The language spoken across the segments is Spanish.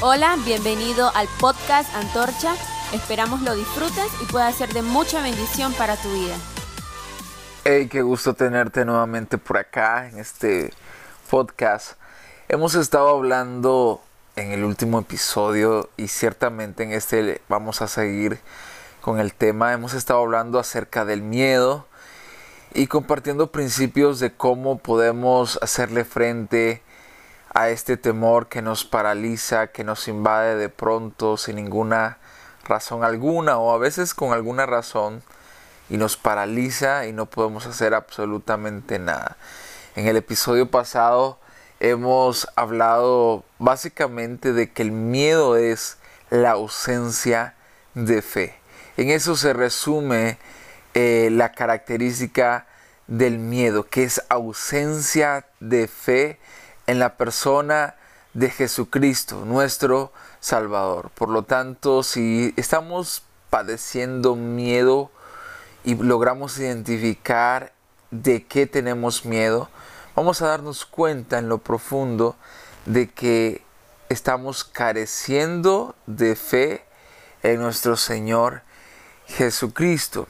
Hola, bienvenido al podcast Antorcha. Esperamos lo disfrutes y pueda ser de mucha bendición para tu vida. Hey, qué gusto tenerte nuevamente por acá en este podcast. Hemos estado hablando en el último episodio y ciertamente en este vamos a seguir con el tema. Hemos estado hablando acerca del miedo y compartiendo principios de cómo podemos hacerle frente a este temor que nos paraliza, que nos invade de pronto sin ninguna razón alguna o a veces con alguna razón y nos paraliza y no podemos hacer absolutamente nada. En el episodio pasado hemos hablado básicamente de que el miedo es la ausencia de fe. En eso se resume eh, la característica del miedo, que es ausencia de fe en la persona de Jesucristo, nuestro Salvador. Por lo tanto, si estamos padeciendo miedo y logramos identificar de qué tenemos miedo, vamos a darnos cuenta en lo profundo de que estamos careciendo de fe en nuestro Señor Jesucristo.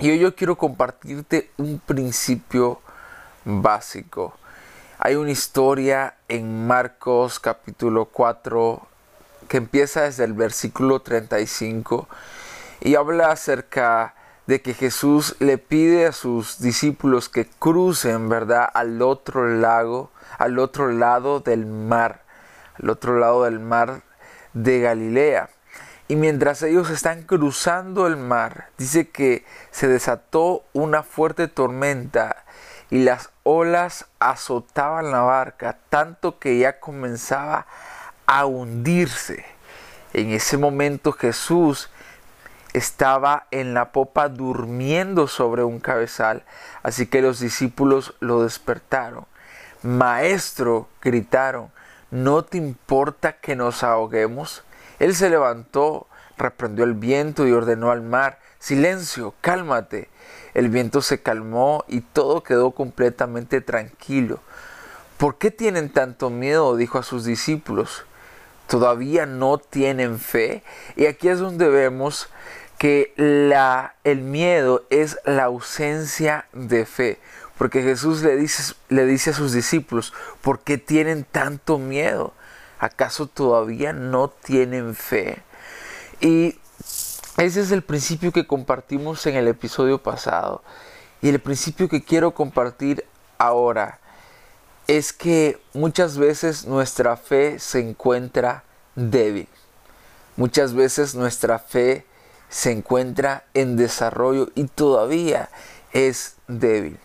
Y hoy yo quiero compartirte un principio básico. Hay una historia en Marcos capítulo 4 que empieza desde el versículo 35 y habla acerca de que Jesús le pide a sus discípulos que crucen, ¿verdad?, al otro lago, al otro lado del mar, al otro lado del mar de Galilea. Y mientras ellos están cruzando el mar, dice que se desató una fuerte tormenta y las olas azotaban la barca tanto que ya comenzaba a hundirse. En ese momento Jesús estaba en la popa durmiendo sobre un cabezal, así que los discípulos lo despertaron. Maestro, gritaron, ¿no te importa que nos ahoguemos? Él se levantó, reprendió el viento y ordenó al mar, silencio, cálmate. El viento se calmó y todo quedó completamente tranquilo. ¿Por qué tienen tanto miedo? dijo a sus discípulos. ¿Todavía no tienen fe? Y aquí es donde vemos que la, el miedo es la ausencia de fe. Porque Jesús le dice, le dice a sus discípulos, ¿por qué tienen tanto miedo? ¿Acaso todavía no tienen fe? Y ese es el principio que compartimos en el episodio pasado. Y el principio que quiero compartir ahora es que muchas veces nuestra fe se encuentra débil. Muchas veces nuestra fe se encuentra en desarrollo y todavía es débil.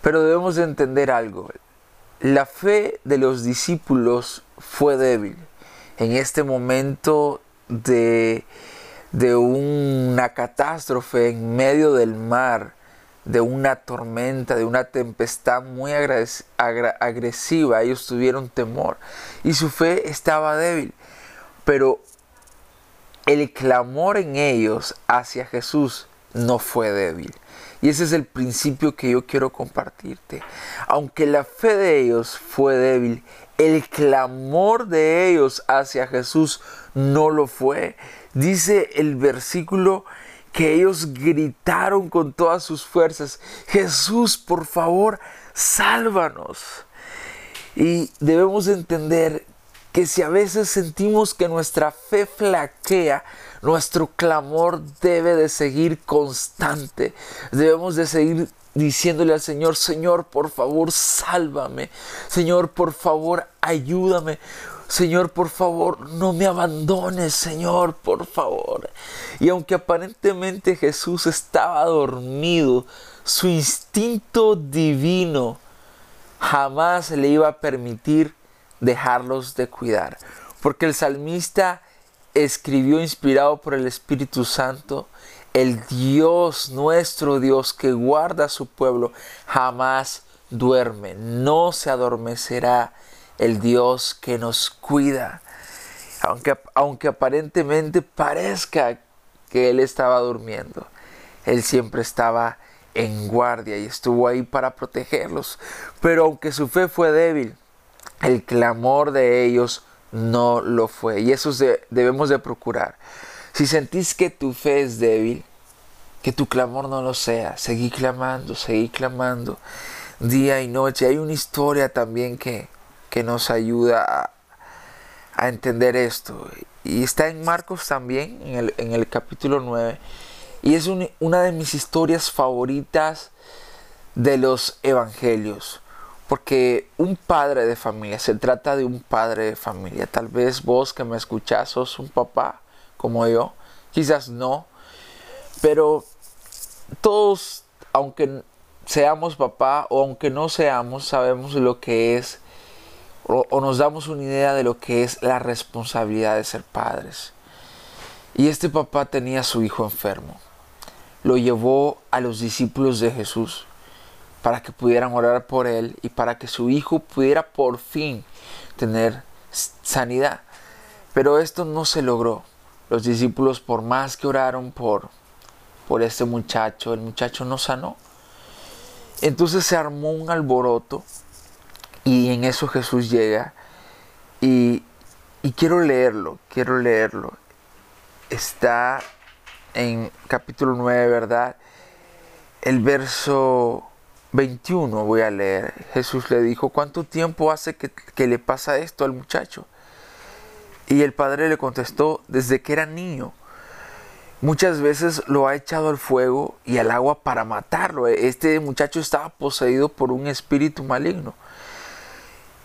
Pero debemos de entender algo. La fe de los discípulos fue débil. En este momento de de una catástrofe en medio del mar, de una tormenta, de una tempestad muy agresiva. Ellos tuvieron temor y su fe estaba débil. Pero el clamor en ellos hacia Jesús no fue débil. Y ese es el principio que yo quiero compartirte. Aunque la fe de ellos fue débil, el clamor de ellos hacia Jesús no lo fue. Dice el versículo que ellos gritaron con todas sus fuerzas, Jesús, por favor, sálvanos. Y debemos entender que si a veces sentimos que nuestra fe flaquea, nuestro clamor debe de seguir constante. Debemos de seguir diciéndole al Señor, Señor, por favor, sálvame. Señor, por favor, ayúdame. Señor, por favor, no me abandones, Señor, por favor. Y aunque aparentemente Jesús estaba dormido, su instinto divino jamás le iba a permitir dejarlos de cuidar. Porque el salmista escribió inspirado por el Espíritu Santo, el Dios, nuestro Dios que guarda a su pueblo, jamás duerme, no se adormecerá el Dios que nos cuida. Aunque, aunque aparentemente parezca que Él estaba durmiendo, Él siempre estaba en guardia y estuvo ahí para protegerlos. Pero aunque su fe fue débil, el clamor de ellos no lo fue. Y eso debemos de procurar. Si sentís que tu fe es débil, que tu clamor no lo sea, seguí clamando, seguí clamando día y noche. Hay una historia también que, que nos ayuda a, entender esto. Y está en Marcos también, en el, en el capítulo 9. Y es una de mis historias favoritas de los evangelios. Porque un padre de familia, se trata de un padre de familia. Tal vez vos que me escuchás sos un papá como yo. Quizás no. Pero todos, aunque seamos papá o aunque no seamos, sabemos lo que es o, o, nos damos una idea de lo que es la responsabilidad de ser padres. Y este papá tenía a su hijo enfermo. Lo llevó a los discípulos de Jesús para que pudieran orar por él y para que su hijo pudiera por fin tener sanidad. Pero esto no se logró. Los discípulos, por más que oraron por, por este muchacho, el muchacho no sanó. Entonces se armó un alboroto y en eso Jesús llega y, y quiero leerlo, quiero leerlo. Está en capítulo 9, ¿verdad? El verso 21 voy a leer. Jesús le dijo, ¿cuánto tiempo hace que, le pasa esto al muchacho? Y el padre le contestó, desde que era niño. Muchas veces lo ha echado al fuego y al agua para matarlo. Este muchacho estaba poseído por un espíritu maligno.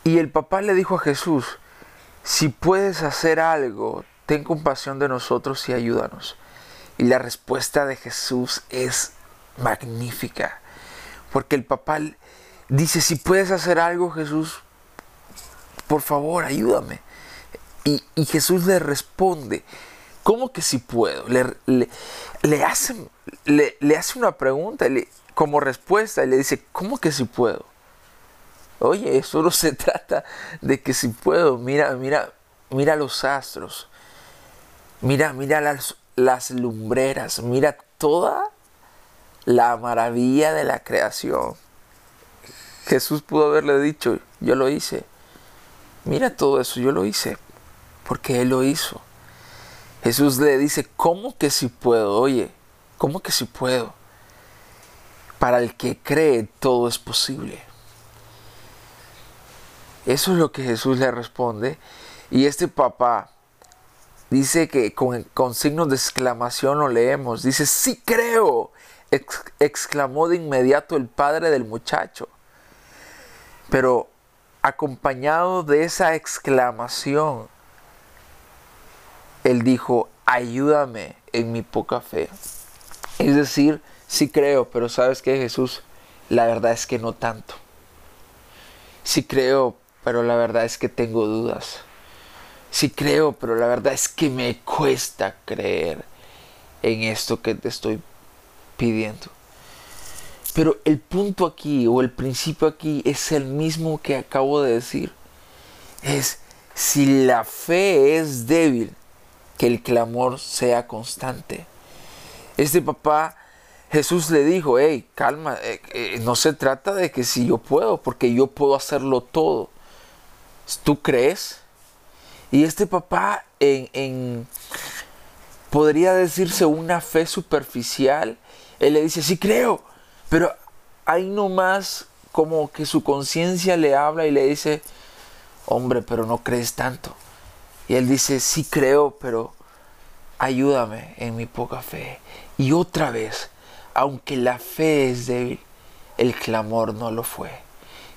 Y el papá le dijo a Jesús, si puedes hacer algo, ten compasión de nosotros y ayúdanos. Y la respuesta de Jesús es magnífica. Porque el papá dice, si puedes hacer algo, Jesús, por favor, ayúdame. Y, y Jesús le responde, ¿cómo que si puedo? Le, le, le, hace, le, le, hace una pregunta como respuesta y le dice, ¿cómo que si puedo? Oye, eso no se trata de que si puedo. Mira, mira, mira los astros. Mira, mira las, las lumbreras. Mira toda la maravilla de la creación. Jesús pudo haberle dicho, yo lo hice. Mira todo eso, yo lo hice, porque Él lo hizo. Jesús le dice, ¿cómo que si puedo? Oye, ¿cómo que si puedo? Para el que cree, todo es posible. Eso es lo que Jesús le responde. Y este papá dice que con, con signos de exclamación lo leemos. Dice, sí creo exclamó de inmediato el padre del muchacho. Pero acompañado de esa exclamación, él dijo, ayúdame en mi poca fe. Es decir, sí creo, pero sabes que Jesús, la verdad es que no tanto. Sí creo, pero la verdad es que tengo dudas. Sí creo, pero la verdad es que me cuesta creer en esto que te estoy pidiendo. Pero el punto aquí o el principio aquí es el mismo que acabo de decir. Es si la fe es débil, que el clamor sea constante. Este papá, Jesús le dijo, hey, calma, eh, eh, no se trata de que si yo puedo, porque yo puedo hacerlo todo. ¿Tú crees? Y este papá podría decirse una fe superficial, él le dice, sí creo, pero ahí nomás como que su conciencia le habla y le dice, hombre, pero no crees tanto. Y él dice, sí creo, pero ayúdame en mi poca fe. Y otra vez, aunque la fe es débil, el clamor no lo fue.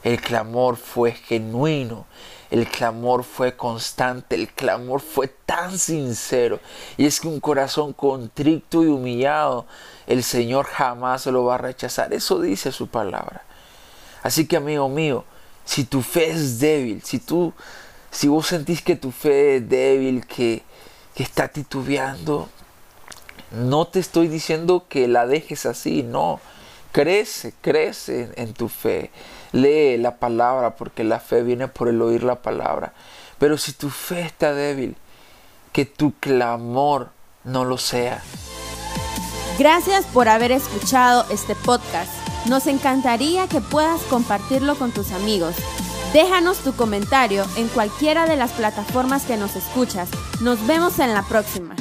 El clamor fue genuino, el clamor fue constante, el clamor fue tan sincero. Y es que un corazón contrito y humillado, el Señor jamás lo va a rechazar. Eso dice su palabra. Así que amigo mío, si tu fe es débil, si tú, si vos sentís que tu fe es débil, que, que está titubeando, no te estoy diciendo que la dejes así, no. Crece, crece en tu fe. Lee la palabra porque la fe viene por el oír la palabra. Pero si tu fe está débil, que tu clamor no lo sea. Gracias por haber escuchado este podcast. Nos encantaría que puedas compartirlo con tus amigos. Déjanos tu comentario en cualquiera de las plataformas que nos escuchas. Nos vemos en la próxima.